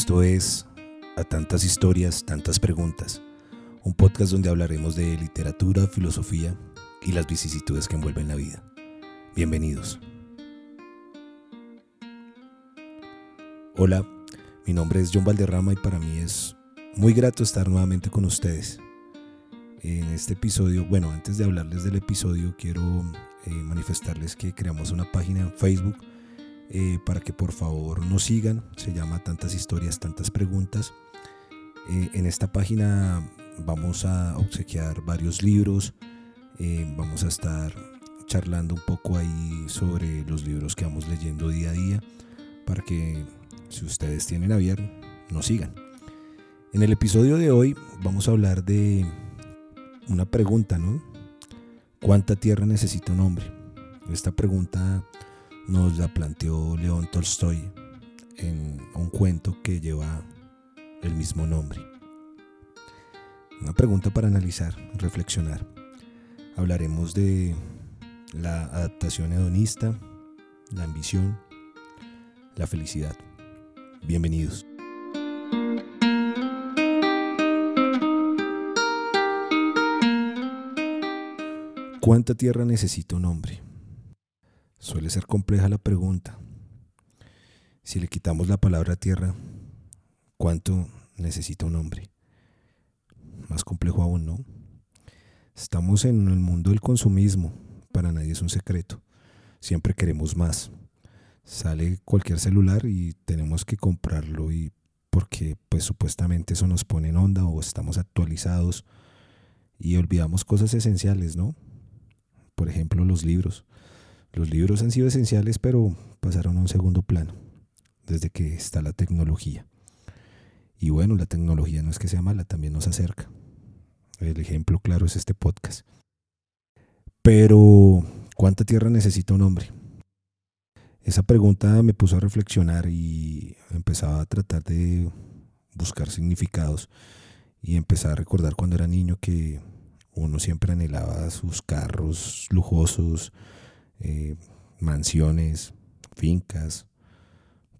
Esto es A tantas historias, tantas preguntas, un podcast donde hablaremos de literatura, filosofía y las vicisitudes que envuelven la vida. Bienvenidos. Hola, mi nombre es John Valderrama y para mí es muy grato estar nuevamente con ustedes. En este episodio, bueno, antes de hablarles del episodio, quiero eh, manifestarles que creamos una página en Facebook eh, para que por favor nos sigan. Se llama Tantas historias, tantas preguntas. Eh, en esta página vamos a obsequiar varios libros. Eh, vamos a estar charlando un poco ahí sobre los libros que vamos leyendo día a día para que si ustedes tienen a bien nos sigan. En el episodio de hoy vamos a hablar de una pregunta, ¿no? ¿Cuánta tierra necesita un hombre? Esta pregunta nos la planteó León Tolstoy en un cuento que lleva el mismo nombre. Una pregunta para analizar, reflexionar. Hablaremos de la adaptación hedonista, la ambición, la felicidad. Bienvenidos. ¿Cuánta tierra necesita un hombre? Suele ser compleja la pregunta. Si le quitamos la palabra tierra, ¿cuánto necesita un hombre? Más complejo aún, ¿no? Estamos en el mundo del consumismo, para nadie es un secreto. Siempre queremos más. Sale cualquier celular y tenemos que comprarlo y porque pues supuestamente eso nos pone en onda o estamos actualizados y olvidamos cosas esenciales, ¿no? Por ejemplo, los libros. Los libros han sido esenciales, pero pasaron a un segundo plano desde que está la tecnología. Y bueno, la tecnología no es que sea mala, también nos acerca. El ejemplo claro es este podcast. Pero, ¿cuánta tierra necesita un hombre? Esa pregunta me puso a reflexionar y empezaba a tratar de buscar significados y empezar a recordar cuando era niño que uno siempre anhelaba sus carros lujosos, eh, mansiones, fincas,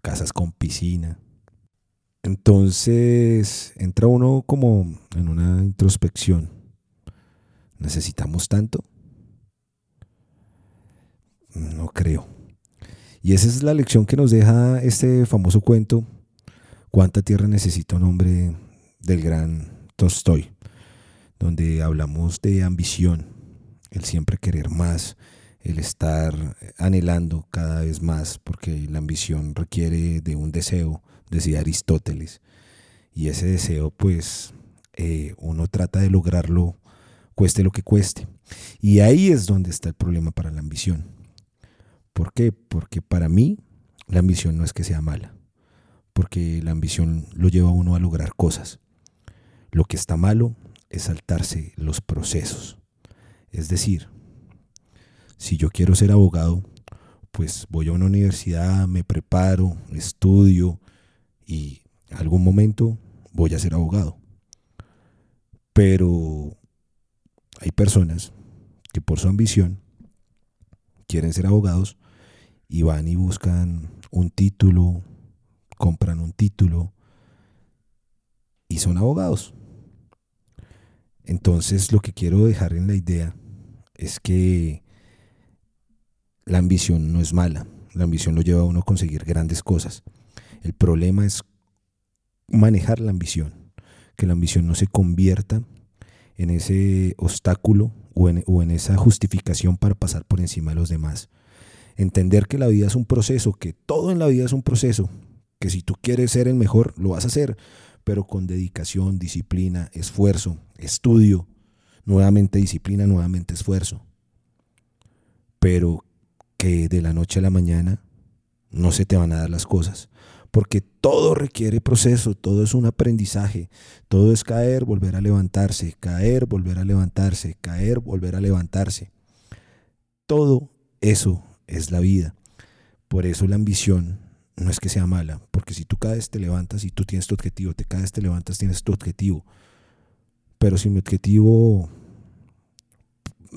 casas con piscina. Entonces entra uno como en una introspección. ¿Necesitamos tanto? No creo. Y esa es la lección que nos deja este famoso cuento, ¿Cuánta tierra necesita un hombre del gran Tolstoy? Donde hablamos de ambición, el siempre querer más, el estar anhelando cada vez más, porque la ambición requiere de un deseo, decía Aristóteles, y ese deseo pues eh, uno trata de lograrlo cueste lo que cueste. Y ahí es donde está el problema para la ambición. ¿Por qué? Porque para mí la ambición no es que sea mala, porque la ambición lo lleva a uno a lograr cosas. Lo que está malo es saltarse los procesos. Es decir, si yo quiero ser abogado, pues voy a una universidad, me preparo, estudio y algún momento voy a ser abogado. Pero hay personas que por su ambición quieren ser abogados y van y buscan un título, compran un título y son abogados. Entonces lo que quiero dejar en la idea es que la ambición no es mala, la ambición lo lleva a uno a conseguir grandes cosas. El problema es manejar la ambición, que la ambición no se convierta en ese obstáculo o en, esa justificación para pasar por encima de los demás. Entender que la vida es un proceso, que todo en la vida es un proceso, que si tú quieres ser el mejor, lo vas a hacer, pero con dedicación, disciplina, esfuerzo, estudio, nuevamente disciplina, nuevamente esfuerzo. Pero que de la noche a la mañana no se te van a dar las cosas. Porque todo requiere proceso, todo es un aprendizaje, todo es caer, volver a levantarse, caer, volver a levantarse, caer, volver a levantarse. Todo eso es la vida. Por eso la ambición no es que sea mala, porque si tú caes te levantas y tú tienes tu objetivo, te caes, te levantas, tienes tu objetivo. Pero si mi objetivo,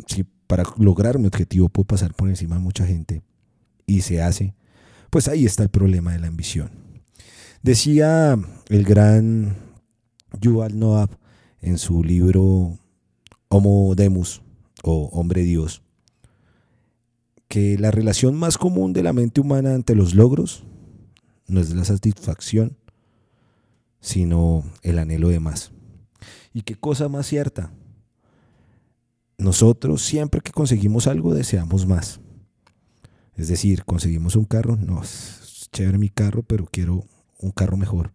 si para lograr mi objetivo puedo pasar por encima de mucha gente y se hace, pues ahí está el problema de la ambición. Decía el gran Yuval Noah en su libro Homo Demus o Hombre Dios, que la relación más común de la mente humana ante los logros no es la satisfacción, sino el anhelo de más. ¿Y qué cosa más cierta? Nosotros siempre que conseguimos algo deseamos más. Es decir, conseguimos un carro, no, es chévere mi carro, pero quiero un carro mejor.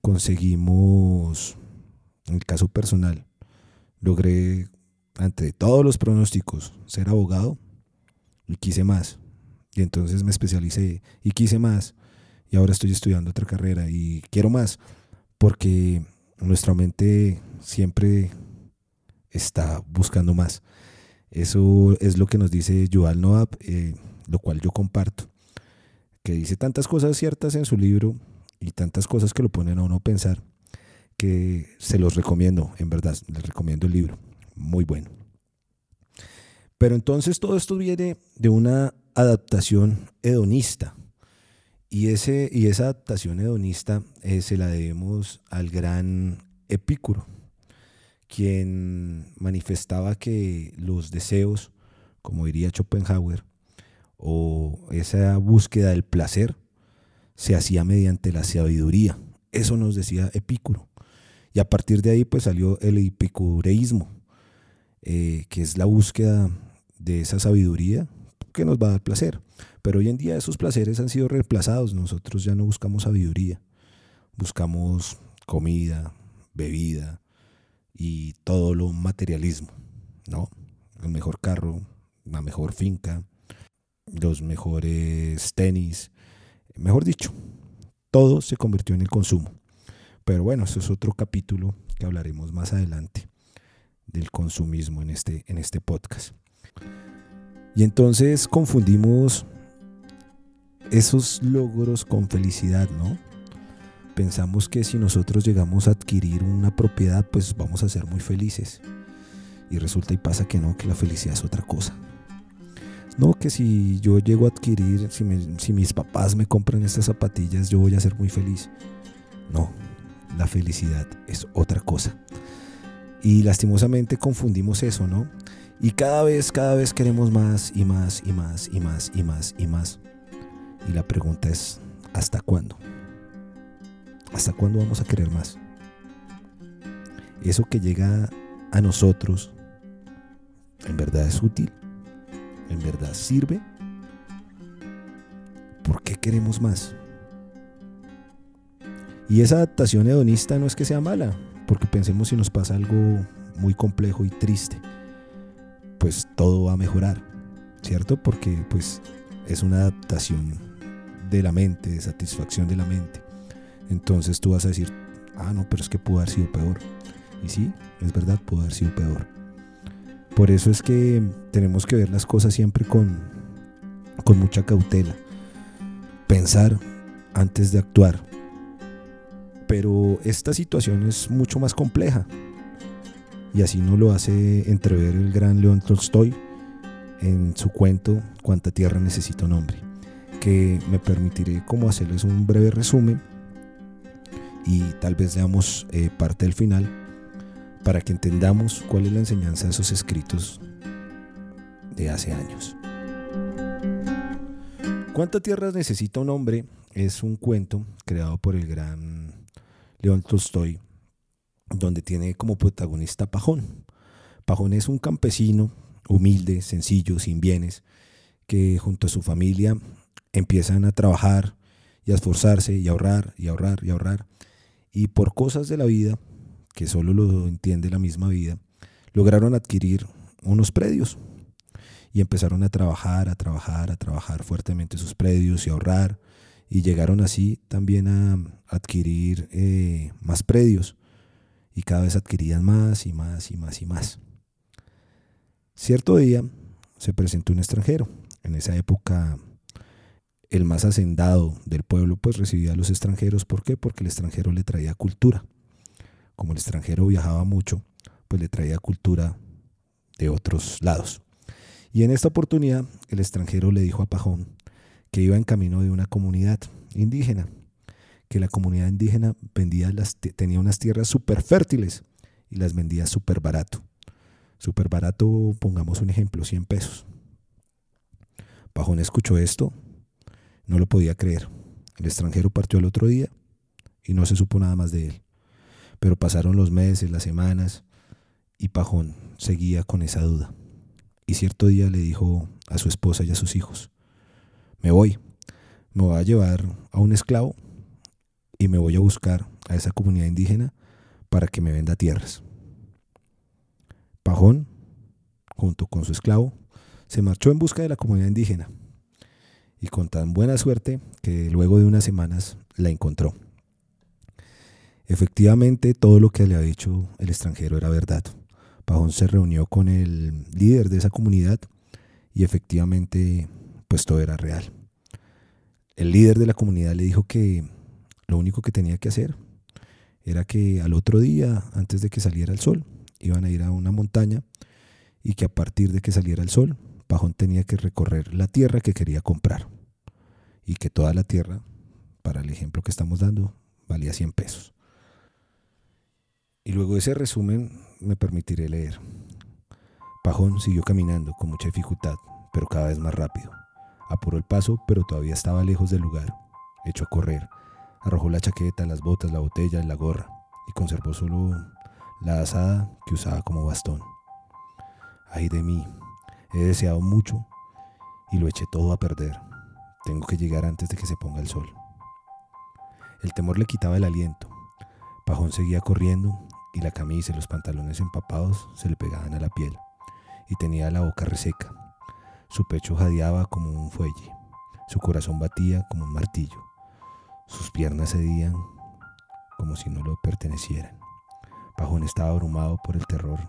Conseguimos, en el caso personal, logré, ante todos los pronósticos, ser abogado y quise más. Y entonces me especialicé y quise más. Y ahora estoy estudiando otra carrera y quiero más. Porque nuestra mente siempre está buscando más. Eso es lo que nos dice Yuval Noah, eh, lo cual yo comparto. Que dice tantas cosas ciertas en su libro y tantas cosas que lo ponen a uno a pensar que se los recomiendo, en verdad, les recomiendo el libro. Muy bueno. Pero entonces todo esto viene de una adaptación hedonista. Y, ese, y esa adaptación hedonista eh, se la debemos al gran Epicuro, quien manifestaba que los deseos, como diría Schopenhauer, o esa búsqueda del placer, se hacía mediante la sabiduría. Eso nos decía Epicuro. Y a partir de ahí pues salió el epicureísmo, eh, que es la búsqueda de esa sabiduría que nos va a dar placer. Pero hoy en día esos placeres han sido reemplazados. Nosotros ya no buscamos sabiduría, buscamos comida, bebida y todo lo materialismo, ¿no? El mejor carro, la mejor finca, los mejores tenis, mejor dicho, todo se convirtió en el consumo. Pero bueno, eso es otro capítulo que hablaremos más adelante del consumismo en este, en este podcast. Y entonces confundimos esos logros con felicidad, ¿no? Pensamos que si nosotros llegamos a adquirir una propiedad, pues vamos a ser muy felices. Y resulta y pasa que no, que la felicidad es otra cosa. No, que si yo llego a adquirir, si, mis papás me compran estas zapatillas, yo voy a ser muy feliz. No, la felicidad es otra cosa. Y lastimosamente confundimos eso, ¿no? Y cada vez, cada vez queremos más y más y más y más y más y más. Y la pregunta es, ¿hasta cuándo? ¿Hasta cuándo vamos a querer más? Eso que llega a nosotros, ¿en verdad es útil? ¿En verdad sirve? ¿Por qué queremos más? Y esa adaptación hedonista no es que sea mala, porque pensemos si nos pasa algo muy complejo y triste pues todo va a mejorar, ¿cierto? Porque pues es una adaptación de la mente, de satisfacción de la mente. Entonces tú vas a decir, ah, no, pero es que pudo haber sido peor. Y sí, es verdad, pudo haber sido peor. Por eso es que tenemos que ver las cosas siempre con, con mucha cautela. Pensar antes de actuar. Pero esta situación es mucho más compleja y así nos lo hace entrever el gran León Tolstoy en su cuento Cuánta tierra necesita un hombre, que me permitiré como hacerles un breve resumen y tal vez leamos eh, parte del final para que entendamos cuál es la enseñanza de esos escritos de hace años. ¿Cuánta tierra necesita un hombre? Es un cuento creado por el gran León Tolstoy donde tiene como protagonista Pajón. Pajón es un campesino humilde, sencillo, sin bienes, que junto a su familia empiezan a trabajar y a esforzarse y a ahorrar y ahorrar y ahorrar. Y por cosas de la vida, que solo lo entiende la misma vida, lograron adquirir unos predios y empezaron a trabajar, a trabajar, a trabajar fuertemente sus predios y ahorrar y llegaron así también a adquirir eh, más predios y cada vez adquirían más y más y más y más. Cierto día se presentó un extranjero. En esa época el más hacendado del pueblo pues recibía a los extranjeros. ¿Por qué? Porque el extranjero le traía cultura. Como el extranjero viajaba mucho, pues le traía cultura de otros lados. Y en esta oportunidad el extranjero le dijo a Pajón que iba en camino de una comunidad indígena que la comunidad indígena vendía las, tenía unas tierras súper fértiles y las vendía súper barato. Súper barato, pongamos un ejemplo, 100 pesos. Pajón escuchó esto, no lo podía creer. El extranjero partió el otro día y no se supo nada más de él. Pero pasaron los meses, las semanas, y Pajón seguía con esa duda. Y cierto día le dijo a su esposa y a sus hijos, me voy, me voy a llevar a un esclavo y me voy a buscar a esa comunidad indígena para que me venda tierras. Pajón, junto con su esclavo, se marchó en busca de la comunidad indígena y con tan buena suerte que luego de unas semanas la encontró. Efectivamente, todo lo que le había dicho el extranjero era verdad. Pajón se reunió con el líder de esa comunidad y efectivamente, pues todo era real. El líder de la comunidad le dijo que lo único que tenía que hacer era que al otro día, antes de que saliera el sol, iban a ir a una montaña y que a partir de que saliera el sol, Pajón tenía que recorrer la tierra que quería comprar y que toda la tierra, para el ejemplo que estamos dando, valía 100 pesos. Y luego ese resumen me permitiré leer. Pajón siguió caminando con mucha dificultad, pero cada vez más rápido. Apuró el paso, pero todavía estaba lejos del lugar. Echó a correr. Arrojó la chaqueta, las botas, la botella y la gorra, y conservó solo la asada que usaba como bastón. Ay de mí, he deseado mucho y lo eché todo a perder. Tengo que llegar antes de que se ponga el sol. El temor le quitaba el aliento. Pajón seguía corriendo y la camisa y los pantalones empapados se le pegaban a la piel y tenía la boca reseca. Su pecho jadeaba como un fuelle, su corazón batía como un martillo, sus piernas cedían como si no lo pertenecieran. Pajón estaba abrumado por el terror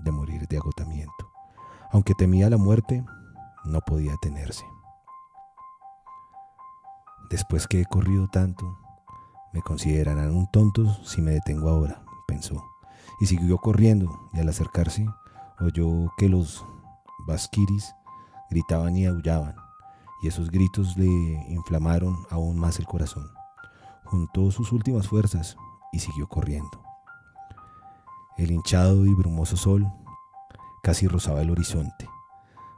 de morir de agotamiento. Aunque temía la muerte, no podía tenerse. Después que he corrido tanto, me considerarán un tonto si me detengo ahora, pensó y siguió corriendo y al acercarse oyó que los basquiris gritaban y aullaban y esos gritos le inflamaron aún más el corazón. Juntó sus últimas fuerzas y siguió corriendo. El hinchado y brumoso sol casi rozaba el horizonte,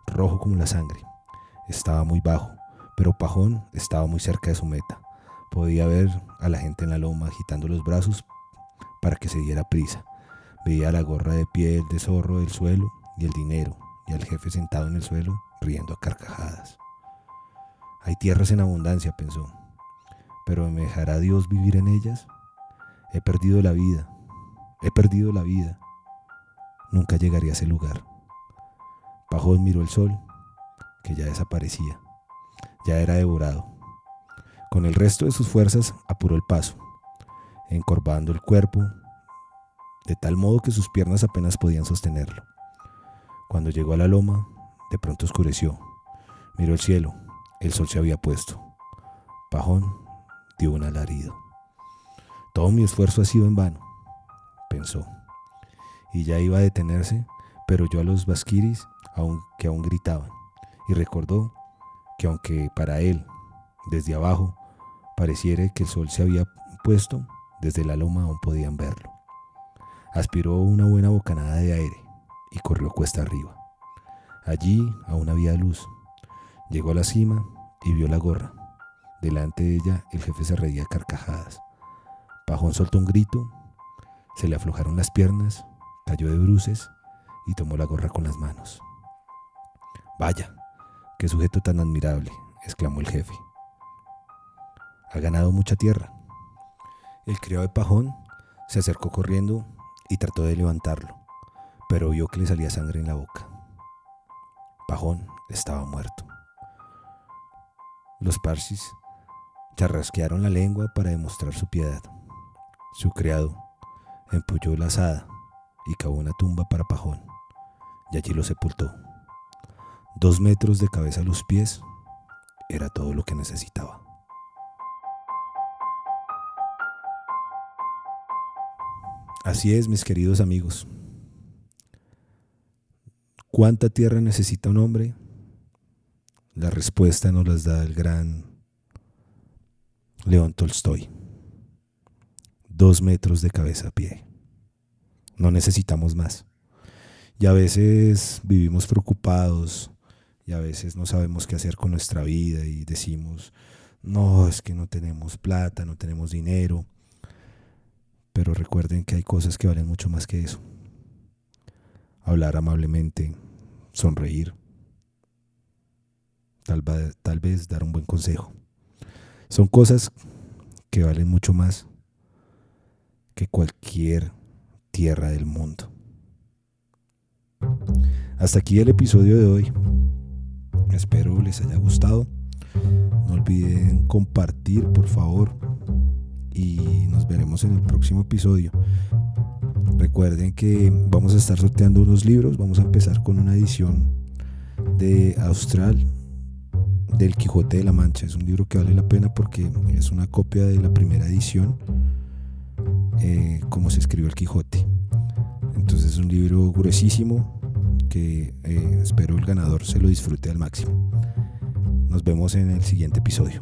rojo como la sangre. Estaba muy bajo, pero Pajón estaba muy cerca de su meta. Podía ver a la gente en la loma agitando los brazos para que se diera prisa. Veía la gorra de piel de zorro del suelo y el dinero, y al jefe sentado en el suelo riendo a carcajadas. Hay tierras en abundancia, pensó, pero ¿me dejará Dios vivir en ellas? He perdido la vida, he perdido la vida. Nunca llegaría a ese lugar. Pajón miró el sol, que ya desaparecía, ya era devorado. Con el resto de sus fuerzas apuró el paso, encorvando el cuerpo de tal modo que sus piernas apenas podían sostenerlo. Cuando llegó a la loma, de pronto oscureció. Miró el cielo, el sol se había puesto. Pajón dio un alarido. Todo mi esfuerzo ha sido en vano, pensó. Y ya iba a detenerse, pero yo a los basquiris aún, que aún gritaban, y recordó que aunque para él, desde abajo, pareciera que el sol se había puesto, desde la loma aún podían verlo. Aspiró una buena bocanada de aire y corrió cuesta arriba. Allí aún había luz. Llegó a la cima y vio la gorra. Delante de ella el jefe se reía a carcajadas. Pajón soltó un grito, se le aflojaron las piernas, cayó de bruces y tomó la gorra con las manos. Vaya, qué sujeto tan admirable, exclamó el jefe. Ha ganado mucha tierra. El criado de Pajón se acercó corriendo y trató de levantarlo, pero vio que le salía sangre en la boca. Pajón estaba muerto. Los parsis charrasquearon la lengua para demostrar su piedad. Su criado empulló la asada y cavó una tumba para Pajón, y allí lo sepultó. Dos metros de cabeza a los pies era todo lo que necesitaba. Así es, mis queridos amigos. ¿Cuánta tierra necesita un hombre? La respuesta nos las da el gran León Tolstoy. dos metros de cabeza a pie. No necesitamos más. Y a veces vivimos preocupados y a veces no sabemos qué hacer con nuestra vida y decimos, no, es que no tenemos plata, no tenemos dinero. Pero recuerden que hay cosas que valen mucho más que eso. Hablar amablemente, sonreír, tal, tal vez dar un buen consejo. Son cosas que valen mucho más que cualquier tierra del mundo. Hasta aquí el episodio de hoy. Espero les haya gustado. No olviden compartir, por favor. Y nos veremos en el próximo episodio. Recuerden que vamos a estar sorteando unos libros. Vamos a empezar con una edición de Austral del Quijote de la Mancha. Es un libro que vale la pena porque es una copia de la primera edición, eh, como se escribió el Quijote. Entonces es un libro gruesísimo que eh, espero el ganador se lo disfrute al máximo. Nos vemos en el siguiente episodio.